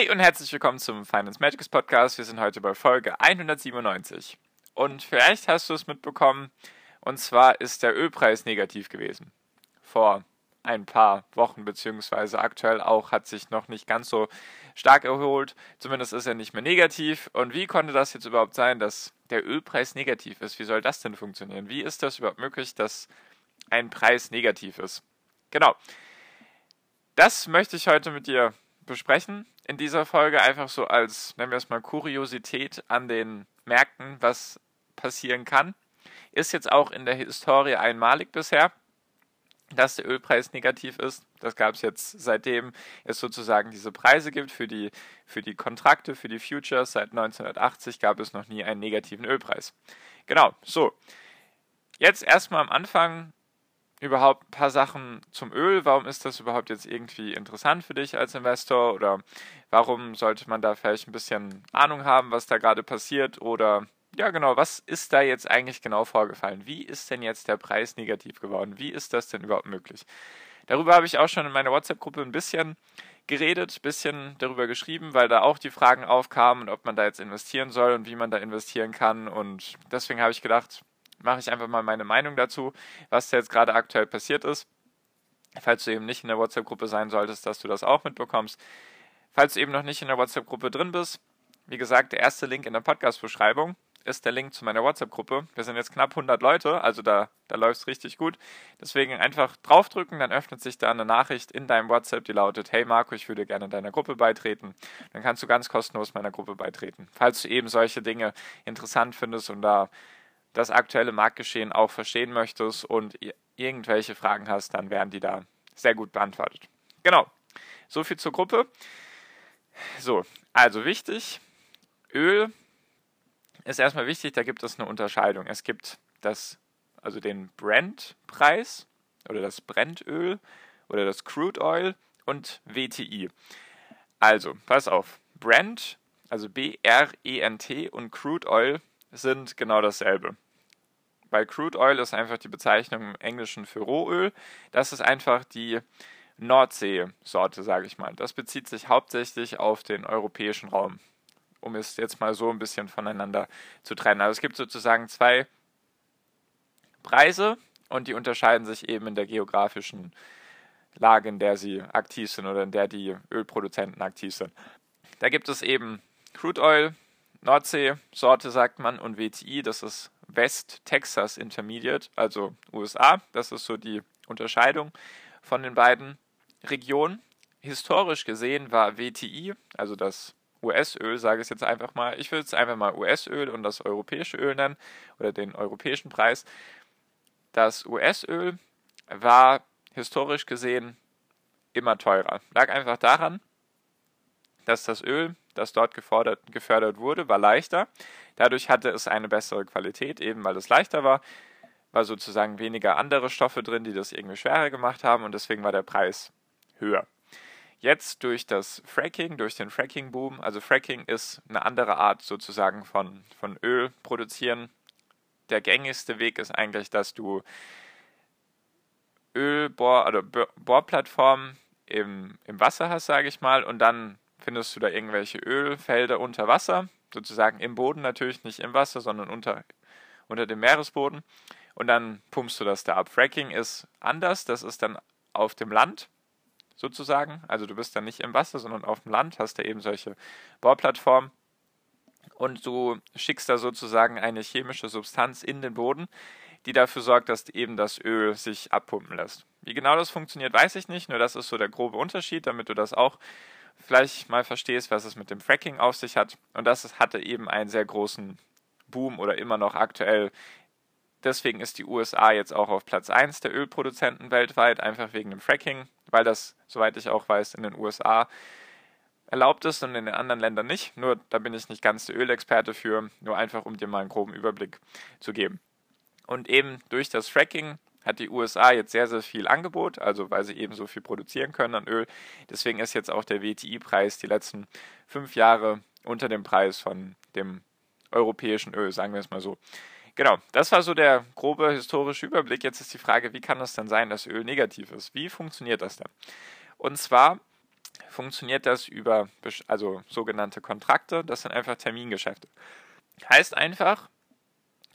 Hi und herzlich willkommen zum Finance Magics Podcast. Wir sind heute bei Folge 197. Und vielleicht hast du es mitbekommen, und zwar ist der Ölpreis negativ gewesen. Vor ein paar Wochen, beziehungsweise aktuell auch, hat sich noch nicht ganz so stark erholt. Zumindest ist er nicht mehr negativ. Und wie konnte das jetzt überhaupt sein, dass der Ölpreis negativ ist? Wie soll das denn funktionieren? Wie ist das überhaupt möglich, dass ein Preis negativ ist? Genau. Das möchte ich heute mit dir besprechen in dieser Folge, einfach so als, nennen wir es mal, Kuriosität an den Märkten, was passieren kann. Ist jetzt auch in der Historie einmalig bisher, dass der Ölpreis negativ ist. Das gab es jetzt seitdem es sozusagen diese Preise gibt für die, für die Kontrakte, für die Futures. Seit 1980 gab es noch nie einen negativen Ölpreis. Genau, so. Jetzt erstmal am Anfang überhaupt ein paar Sachen zum Öl. Warum ist das überhaupt jetzt irgendwie interessant für dich als Investor? Oder warum sollte man da vielleicht ein bisschen Ahnung haben, was da gerade passiert? Oder ja, genau, was ist da jetzt eigentlich genau vorgefallen? Wie ist denn jetzt der Preis negativ geworden? Wie ist das denn überhaupt möglich? Darüber habe ich auch schon in meiner WhatsApp-Gruppe ein bisschen geredet, ein bisschen darüber geschrieben, weil da auch die Fragen aufkamen ob man da jetzt investieren soll und wie man da investieren kann. Und deswegen habe ich gedacht, mache ich einfach mal meine Meinung dazu, was da jetzt gerade aktuell passiert ist. Falls du eben nicht in der WhatsApp-Gruppe sein solltest, dass du das auch mitbekommst. Falls du eben noch nicht in der WhatsApp-Gruppe drin bist, wie gesagt, der erste Link in der Podcast-Beschreibung ist der Link zu meiner WhatsApp-Gruppe. Wir sind jetzt knapp 100 Leute, also da, da läuft es richtig gut. Deswegen einfach draufdrücken, dann öffnet sich da eine Nachricht in deinem WhatsApp, die lautet, hey Marco, ich würde gerne deiner Gruppe beitreten. Dann kannst du ganz kostenlos meiner Gruppe beitreten. Falls du eben solche Dinge interessant findest und da das aktuelle Marktgeschehen auch verstehen möchtest und irgendwelche Fragen hast, dann werden die da sehr gut beantwortet. Genau, so viel zur Gruppe. So, also wichtig, Öl ist erstmal wichtig, da gibt es eine Unterscheidung. Es gibt das, also den Brent-Preis oder das Brentöl oder das Crude Oil und WTI. Also, pass auf, Brent, also B-R-E-N-T und Crude Oil sind genau dasselbe. Bei Crude Oil ist einfach die Bezeichnung im Englischen für Rohöl. Das ist einfach die Nordsee-Sorte, sage ich mal. Das bezieht sich hauptsächlich auf den europäischen Raum, um es jetzt mal so ein bisschen voneinander zu trennen. Also es gibt sozusagen zwei Preise und die unterscheiden sich eben in der geografischen Lage, in der sie aktiv sind oder in der die Ölproduzenten aktiv sind. Da gibt es eben Crude Oil, Nordsee-Sorte sagt man und WTI, das ist West Texas Intermediate, also USA. Das ist so die Unterscheidung von den beiden Regionen. Historisch gesehen war WTI, also das US-Öl, sage ich jetzt einfach mal, ich will es einfach mal US-Öl und das europäische Öl nennen oder den europäischen Preis. Das US-Öl war historisch gesehen immer teurer. Lag einfach daran, dass das Öl das dort gefordert, gefördert wurde, war leichter. Dadurch hatte es eine bessere Qualität, eben weil es leichter war, war sozusagen weniger andere Stoffe drin, die das irgendwie schwerer gemacht haben und deswegen war der Preis höher. Jetzt durch das Fracking, durch den Fracking-Boom, also Fracking ist eine andere Art sozusagen von, von Öl produzieren. Der gängigste Weg ist eigentlich, dass du Ölbohr- oder Bohrplattformen im, im Wasser hast, sage ich mal, und dann findest du da irgendwelche Ölfelder unter Wasser, sozusagen im Boden natürlich, nicht im Wasser, sondern unter, unter dem Meeresboden. Und dann pumpst du das da ab. Fracking ist anders, das ist dann auf dem Land sozusagen. Also du bist dann nicht im Wasser, sondern auf dem Land, hast da eben solche Bohrplattformen. Und du schickst da sozusagen eine chemische Substanz in den Boden, die dafür sorgt, dass eben das Öl sich abpumpen lässt. Wie genau das funktioniert, weiß ich nicht, nur das ist so der grobe Unterschied, damit du das auch vielleicht mal verstehst, was es mit dem Fracking auf sich hat. Und das hatte eben einen sehr großen Boom oder immer noch aktuell. Deswegen ist die USA jetzt auch auf Platz 1 der Ölproduzenten weltweit, einfach wegen dem Fracking, weil das, soweit ich auch weiß, in den USA erlaubt ist und in den anderen Ländern nicht. Nur da bin ich nicht ganz der Ölexperte für, nur einfach um dir mal einen groben Überblick zu geben. Und eben durch das Fracking hat die USA jetzt sehr, sehr viel Angebot, also weil sie eben so viel produzieren können an Öl. Deswegen ist jetzt auch der WTI-Preis die letzten fünf Jahre unter dem Preis von dem europäischen Öl, sagen wir es mal so. Genau, das war so der grobe historische Überblick. Jetzt ist die Frage, wie kann es denn sein, dass Öl negativ ist? Wie funktioniert das denn? Und zwar funktioniert das über also sogenannte Kontrakte, das sind einfach Termingeschäfte. Heißt einfach,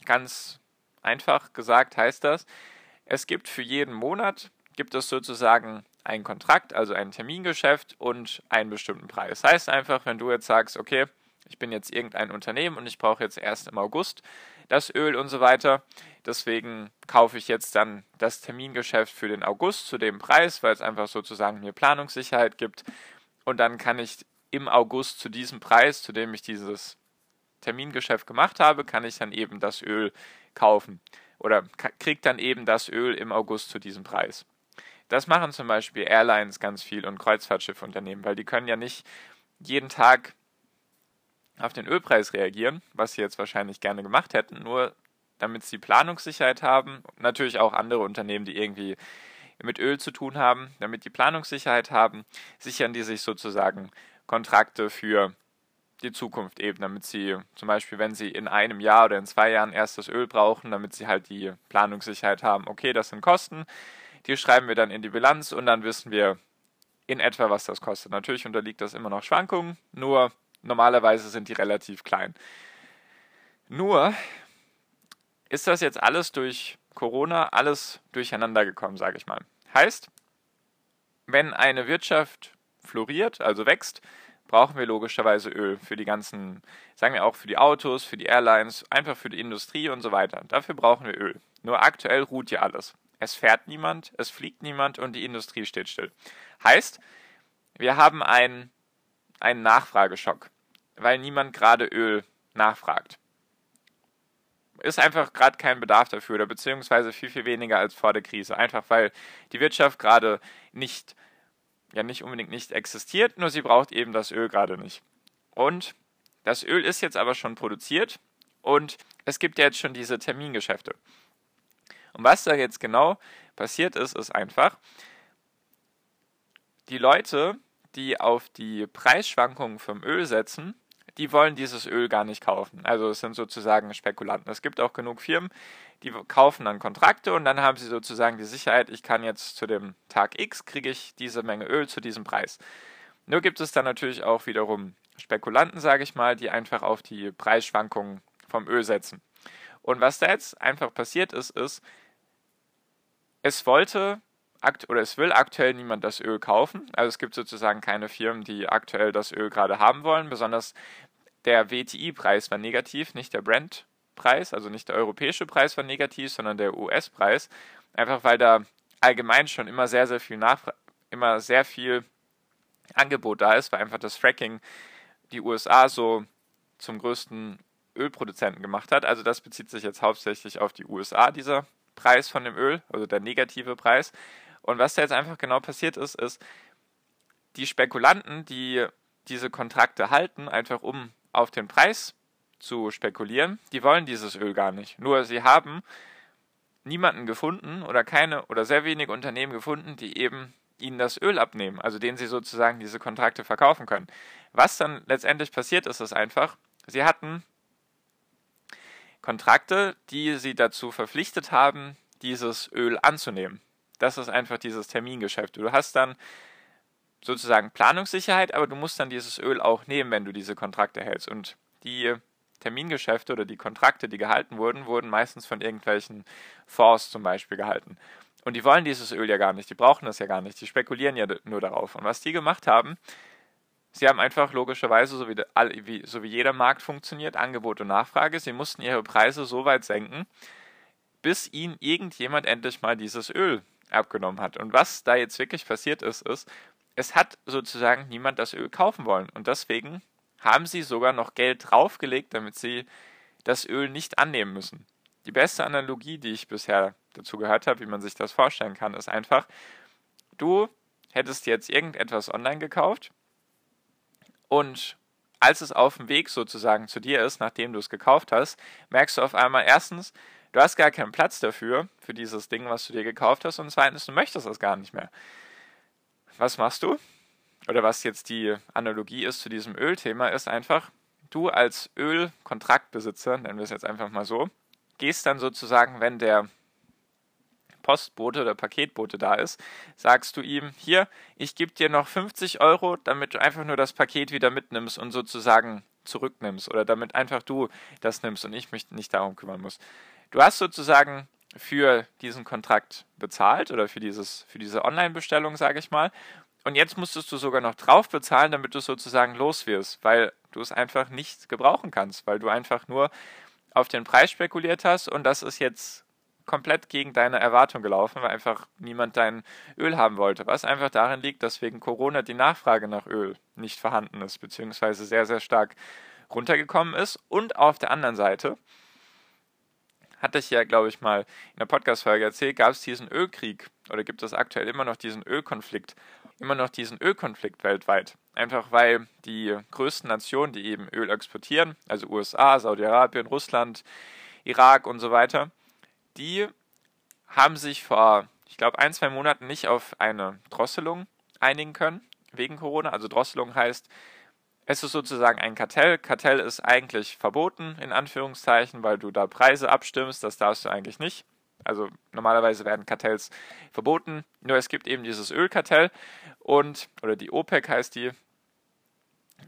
ganz einfach gesagt heißt das, es gibt für jeden Monat, gibt es sozusagen einen Kontrakt, also ein Termingeschäft und einen bestimmten Preis. Heißt einfach, wenn du jetzt sagst, okay, ich bin jetzt irgendein Unternehmen und ich brauche jetzt erst im August das Öl und so weiter. Deswegen kaufe ich jetzt dann das Termingeschäft für den August zu dem Preis, weil es einfach sozusagen mir Planungssicherheit gibt. Und dann kann ich im August zu diesem Preis, zu dem ich dieses Termingeschäft gemacht habe, kann ich dann eben das Öl kaufen oder kriegt dann eben das Öl im August zu diesem Preis. Das machen zum Beispiel Airlines ganz viel und Kreuzfahrtschiffunternehmen, weil die können ja nicht jeden Tag auf den Ölpreis reagieren, was sie jetzt wahrscheinlich gerne gemacht hätten, nur damit sie Planungssicherheit haben. Natürlich auch andere Unternehmen, die irgendwie mit Öl zu tun haben, damit die Planungssicherheit haben, sichern die sich sozusagen Kontrakte für die Zukunft eben, damit sie zum Beispiel, wenn sie in einem Jahr oder in zwei Jahren erst das Öl brauchen, damit sie halt die Planungssicherheit haben, okay, das sind Kosten, die schreiben wir dann in die Bilanz und dann wissen wir in etwa, was das kostet. Natürlich unterliegt das immer noch Schwankungen, nur normalerweise sind die relativ klein. Nur ist das jetzt alles durch Corona alles durcheinander gekommen, sage ich mal. Heißt, wenn eine Wirtschaft floriert, also wächst, brauchen wir logischerweise Öl für die ganzen, sagen wir auch für die Autos, für die Airlines, einfach für die Industrie und so weiter. Dafür brauchen wir Öl. Nur aktuell ruht ja alles. Es fährt niemand, es fliegt niemand und die Industrie steht still. Heißt, wir haben einen, einen Nachfrageschock, weil niemand gerade Öl nachfragt. Ist einfach gerade kein Bedarf dafür oder beziehungsweise viel, viel weniger als vor der Krise. Einfach weil die Wirtschaft gerade nicht ja nicht unbedingt nicht existiert, nur sie braucht eben das Öl gerade nicht. Und das Öl ist jetzt aber schon produziert und es gibt ja jetzt schon diese Termingeschäfte. Und was da jetzt genau passiert ist, ist einfach, die Leute, die auf die Preisschwankungen vom Öl setzen, die wollen dieses Öl gar nicht kaufen. Also es sind sozusagen Spekulanten. Es gibt auch genug Firmen, die kaufen dann Kontrakte und dann haben sie sozusagen die Sicherheit, ich kann jetzt zu dem Tag X kriege ich diese Menge Öl zu diesem Preis. Nur gibt es dann natürlich auch wiederum Spekulanten, sage ich mal, die einfach auf die Preisschwankungen vom Öl setzen. Und was da jetzt einfach passiert ist, ist, es wollte oder es will aktuell niemand das Öl kaufen. Also es gibt sozusagen keine Firmen, die aktuell das Öl gerade haben wollen. Besonders der WTI-Preis war negativ, nicht der Brent Preis, also nicht der europäische Preis war negativ, sondern der US-Preis, einfach weil da allgemein schon immer sehr, sehr viel Nachfra immer sehr viel Angebot da ist, weil einfach das Fracking die USA so zum größten Ölproduzenten gemacht hat. Also das bezieht sich jetzt hauptsächlich auf die USA, dieser Preis von dem Öl, also der negative Preis. Und was da jetzt einfach genau passiert ist, ist, die Spekulanten, die diese Kontrakte halten, einfach um auf den Preis zu spekulieren, die wollen dieses Öl gar nicht. Nur sie haben niemanden gefunden oder keine oder sehr wenige Unternehmen gefunden, die eben ihnen das Öl abnehmen, also denen sie sozusagen diese Kontrakte verkaufen können. Was dann letztendlich passiert ist, ist einfach, sie hatten Kontrakte, die sie dazu verpflichtet haben, dieses Öl anzunehmen. Das ist einfach dieses Termingeschäft. Du hast dann sozusagen Planungssicherheit, aber du musst dann dieses Öl auch nehmen, wenn du diese Kontrakte hältst. Und die Termingeschäfte oder die Kontrakte, die gehalten wurden, wurden meistens von irgendwelchen Fonds zum Beispiel gehalten. Und die wollen dieses Öl ja gar nicht, die brauchen das ja gar nicht, die spekulieren ja nur darauf. Und was die gemacht haben, sie haben einfach logischerweise, so wie, so wie jeder Markt funktioniert, Angebot und Nachfrage, sie mussten ihre Preise so weit senken, bis ihnen irgendjemand endlich mal dieses Öl abgenommen hat. Und was da jetzt wirklich passiert ist, ist, es hat sozusagen niemand das Öl kaufen wollen. Und deswegen haben sie sogar noch Geld draufgelegt, damit sie das Öl nicht annehmen müssen. Die beste Analogie, die ich bisher dazu gehört habe, wie man sich das vorstellen kann, ist einfach, du hättest jetzt irgendetwas online gekauft Und als es auf dem Weg sozusagen zu dir ist, nachdem du es gekauft hast, merkst du auf einmal erstens, du hast gar keinen Platz dafür, für dieses Ding, was du dir gekauft hast, und zweitens, du möchtest das gar nicht mehr. Was machst du? Oder was jetzt die Analogie ist zu diesem Ölthema, ist einfach, du als Ölkontraktbesitzer, nennen wir es jetzt einfach mal so, gehst dann sozusagen, wenn der Postbote oder Paketbote da ist, sagst du ihm, hier, ich gebe dir noch 50 Euro, damit du einfach nur das Paket wieder mitnimmst und sozusagen zurücknimmst oder damit einfach du das nimmst und ich mich nicht darum kümmern muss. Du hast sozusagen für diesen Kontrakt bezahlt oder für, dieses, für diese Online-Bestellung, sage ich mal. Und jetzt musstest du sogar noch drauf bezahlen, damit du sozusagen los wirst, weil du es einfach nicht gebrauchen kannst, weil du einfach nur auf den Preis spekuliert hast und das ist jetzt komplett gegen deine Erwartung gelaufen, weil einfach niemand dein Öl haben wollte. Was einfach darin liegt, dass wegen Corona die Nachfrage nach Öl nicht vorhanden ist, beziehungsweise sehr, sehr stark runtergekommen ist. Und auf der anderen Seite, hatte ich ja, glaube ich, mal in der Podcast-Folge erzählt, gab es diesen Ölkrieg oder gibt es aktuell immer noch diesen Ölkonflikt, immer noch diesen Ölkonflikt weltweit. Einfach weil die größten Nationen, die eben Öl exportieren, also USA, Saudi-Arabien, Russland, Irak und so weiter, die haben sich vor, ich glaube, ein, zwei Monaten nicht auf eine Drosselung einigen können wegen Corona. Also Drosselung heißt, es ist sozusagen ein Kartell. Kartell ist eigentlich verboten, in Anführungszeichen, weil du da Preise abstimmst. Das darfst du eigentlich nicht. Also normalerweise werden Kartells verboten. Nur es gibt eben dieses Ölkartell und, oder die OPEC heißt die.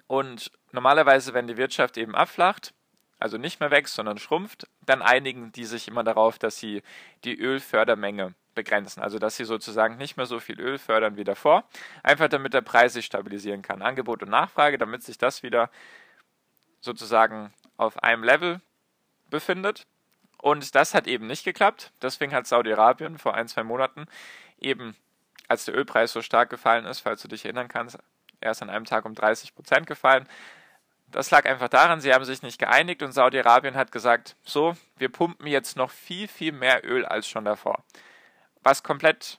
Und normalerweise, wenn die Wirtschaft eben abflacht, also nicht mehr wächst, sondern schrumpft, dann einigen die sich immer darauf, dass sie die Ölfördermenge begrenzen. Also dass sie sozusagen nicht mehr so viel Öl fördern wie davor, einfach damit der Preis sich stabilisieren kann. Angebot und Nachfrage, damit sich das wieder sozusagen auf einem Level befindet. Und das hat eben nicht geklappt. Deswegen hat Saudi-Arabien vor ein, zwei Monaten eben, als der Ölpreis so stark gefallen ist, falls du dich erinnern kannst, erst an einem Tag um 30 Prozent gefallen, das lag einfach daran, sie haben sich nicht geeinigt und Saudi-Arabien hat gesagt, so, wir pumpen jetzt noch viel, viel mehr Öl als schon davor. Was komplett,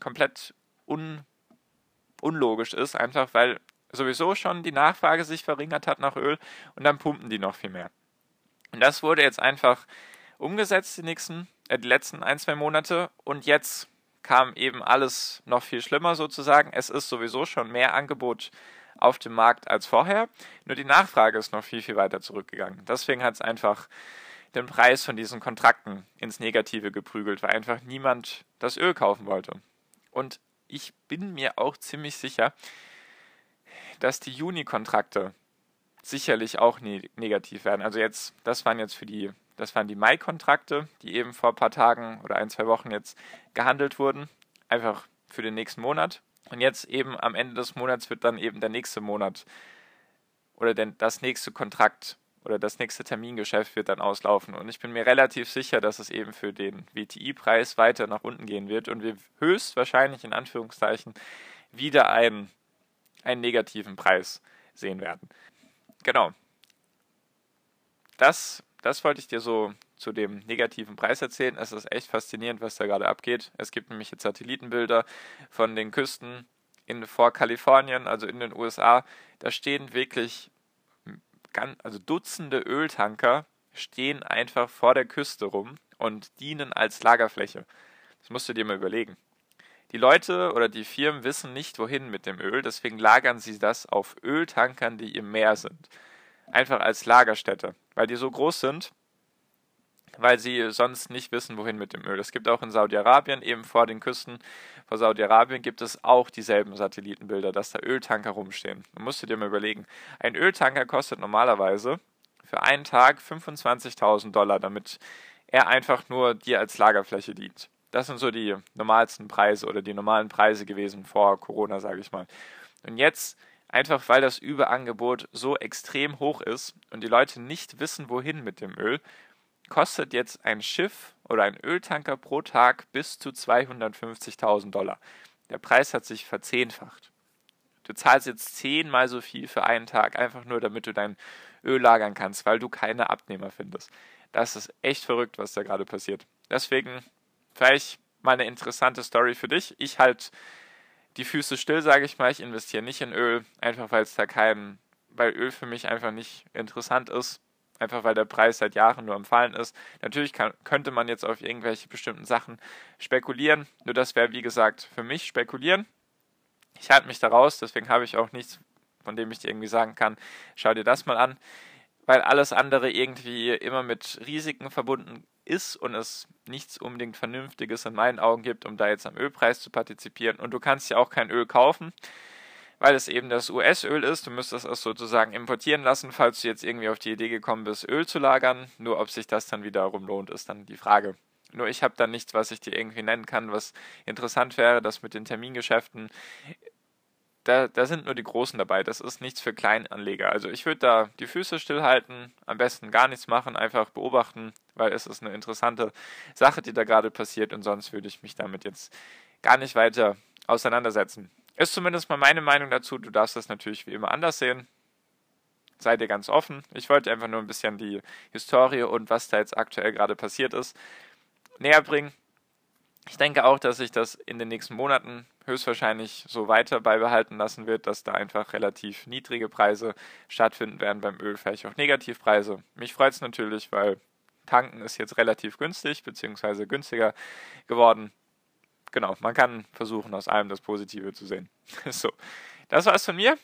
komplett un, unlogisch ist, einfach weil sowieso schon die Nachfrage sich verringert hat nach Öl und dann pumpen die noch viel mehr. Und das wurde jetzt einfach umgesetzt die nächsten, äh, die letzten ein, zwei Monate und jetzt kam eben alles noch viel schlimmer sozusagen. Es ist sowieso schon mehr Angebot auf dem Markt als vorher. Nur die Nachfrage ist noch viel, viel weiter zurückgegangen. Deswegen hat es einfach den Preis von diesen Kontrakten ins Negative geprügelt, weil einfach niemand das Öl kaufen wollte. Und ich bin mir auch ziemlich sicher, dass die Juni-Kontrakte sicherlich auch ne negativ werden. Also jetzt, das waren jetzt für die, das waren die Mai-Kontrakte, die eben vor ein paar Tagen oder ein, zwei Wochen jetzt gehandelt wurden. Einfach für den nächsten Monat. Und jetzt eben am Ende des Monats wird dann eben der nächste Monat oder denn das nächste Kontrakt oder das nächste Termingeschäft wird dann auslaufen. Und ich bin mir relativ sicher, dass es eben für den WTI-Preis weiter nach unten gehen wird und wir höchstwahrscheinlich in Anführungszeichen wieder einen, einen negativen Preis sehen werden. Genau. Das, das wollte ich dir so zu dem negativen Preis erzählen. Es ist echt faszinierend, was da gerade abgeht. Es gibt nämlich jetzt Satellitenbilder von den Küsten in, vor Kalifornien, also in den USA. Da stehen wirklich ganz, also Dutzende Öltanker stehen einfach vor der Küste rum und dienen als Lagerfläche. Das musst du dir mal überlegen. Die Leute oder die Firmen wissen nicht, wohin mit dem Öl, deswegen lagern sie das auf Öltankern, die im Meer sind. Einfach als Lagerstätte, weil die so groß sind, weil sie sonst nicht wissen, wohin mit dem Öl. Es gibt auch in Saudi-Arabien, eben vor den Küsten vor Saudi-Arabien, gibt es auch dieselben Satellitenbilder, dass da Öltanker rumstehen. Man musst du dir mal überlegen. Ein Öltanker kostet normalerweise für einen Tag 25.000 Dollar, damit er einfach nur dir als Lagerfläche dient. Das sind so die normalsten Preise oder die normalen Preise gewesen vor Corona, sage ich mal. Und jetzt einfach weil das Überangebot so extrem hoch ist und die Leute nicht wissen, wohin mit dem Öl, kostet jetzt ein Schiff oder ein Öltanker pro Tag bis zu 250.000 Dollar. Der Preis hat sich verzehnfacht. Du zahlst jetzt zehnmal so viel für einen Tag, einfach nur damit du dein Öl lagern kannst, weil du keine Abnehmer findest. Das ist echt verrückt, was da gerade passiert. Deswegen vielleicht mal eine interessante Story für dich. Ich halt die Füße still, sage ich mal. Ich investiere nicht in Öl, einfach weil es da kein, weil Öl für mich einfach nicht interessant ist. Einfach weil der Preis seit Jahren nur am Fallen ist. Natürlich kann, könnte man jetzt auf irgendwelche bestimmten Sachen spekulieren. Nur das wäre, wie gesagt, für mich spekulieren. Ich halte mich da raus, deswegen habe ich auch nichts, von dem ich dir irgendwie sagen kann, schau dir das mal an. Weil alles andere irgendwie immer mit Risiken verbunden ist und es nichts unbedingt Vernünftiges in meinen Augen gibt, um da jetzt am Ölpreis zu partizipieren. Und du kannst ja auch kein Öl kaufen weil es eben das US-Öl ist. Du müsstest es sozusagen importieren lassen, falls du jetzt irgendwie auf die Idee gekommen bist, Öl zu lagern. Nur ob sich das dann wiederum lohnt, ist dann die Frage. Nur ich habe da nichts, was ich dir irgendwie nennen kann, was interessant wäre. Das mit den Termingeschäften, da, da sind nur die Großen dabei. Das ist nichts für Kleinanleger. Also ich würde da die Füße stillhalten, am besten gar nichts machen, einfach beobachten, weil es ist eine interessante Sache, die da gerade passiert und sonst würde ich mich damit jetzt gar nicht weiter auseinandersetzen. Ist zumindest mal meine Meinung dazu. Du darfst das natürlich wie immer anders sehen. Sei dir ganz offen. Ich wollte einfach nur ein bisschen die Historie und was da jetzt aktuell gerade passiert ist näher bringen. Ich denke auch, dass sich das in den nächsten Monaten höchstwahrscheinlich so weiter beibehalten lassen wird, dass da einfach relativ niedrige Preise stattfinden werden beim Öl, vielleicht auch Negativpreise. Mich freut es natürlich, weil tanken ist jetzt relativ günstig, beziehungsweise günstiger geworden genau, man kann versuchen, aus allem das Positive zu sehen. so, das war's von mir.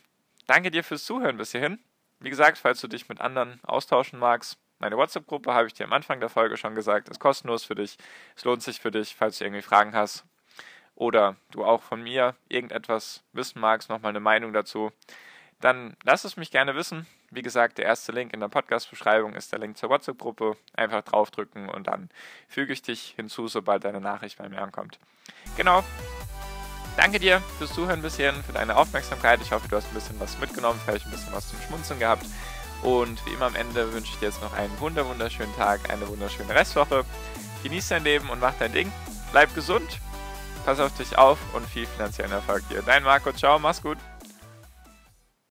Danke dir fürs Zuhören bis hierhin. Wie gesagt, falls du dich mit anderen austauschen magst, meine WhatsApp-Gruppe, habe ich dir am Anfang der Folge schon gesagt, ist kostenlos für dich. Es lohnt sich für dich, falls du irgendwie Fragen hast oder du auch von mir irgendetwas wissen magst, nochmal eine Meinung dazu, dann lass es mich gerne wissen. Wie gesagt, der erste Link in der Podcast-Beschreibung ist der Link zur WhatsApp-Gruppe. Einfach draufdrücken und dann füge ich dich hinzu, sobald deine Nachricht bei mir ankommt. Genau. Danke dir fürs Zuhören bis hierhin, für deine Aufmerksamkeit. Ich hoffe, du hast ein bisschen was mitgenommen, vielleicht ein bisschen was zum Schmunzeln gehabt. Und wie immer am Ende wünsche ich dir jetzt noch einen wunderschönen Tag, eine wunderschöne Restwoche. Genieß dein Leben und mach dein Ding. Bleib gesund, pass auf dich auf und viel finanziellen Erfolg dir. Dein Marco, ciao, mach's gut.